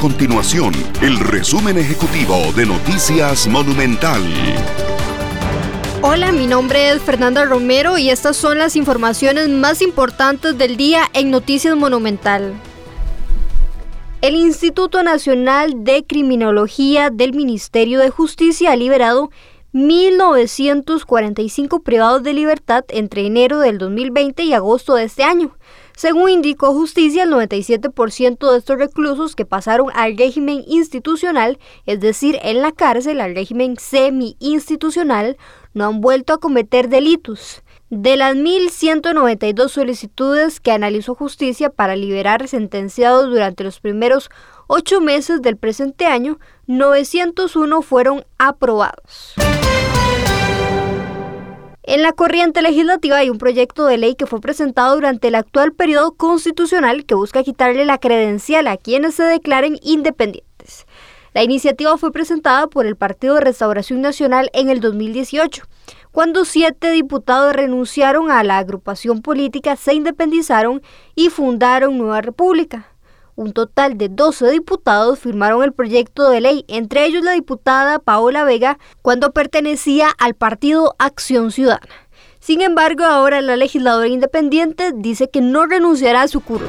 continuación el resumen ejecutivo de Noticias Monumental. Hola, mi nombre es Fernanda Romero y estas son las informaciones más importantes del día en Noticias Monumental. El Instituto Nacional de Criminología del Ministerio de Justicia ha liberado 1.945 privados de libertad entre enero del 2020 y agosto de este año. Según indicó Justicia, el 97% de estos reclusos que pasaron al régimen institucional, es decir, en la cárcel, al régimen semi-institucional, no han vuelto a cometer delitos. De las 1.192 solicitudes que analizó Justicia para liberar sentenciados durante los primeros ocho meses del presente año, 901 fueron aprobados. En la corriente legislativa hay un proyecto de ley que fue presentado durante el actual periodo constitucional que busca quitarle la credencial a quienes se declaren independientes. La iniciativa fue presentada por el Partido de Restauración Nacional en el 2018, cuando siete diputados renunciaron a la agrupación política, se independizaron y fundaron Nueva República. Un total de 12 diputados firmaron el proyecto de ley, entre ellos la diputada Paola Vega, cuando pertenecía al partido Acción Ciudadana. Sin embargo, ahora la legisladora independiente dice que no renunciará a su curul.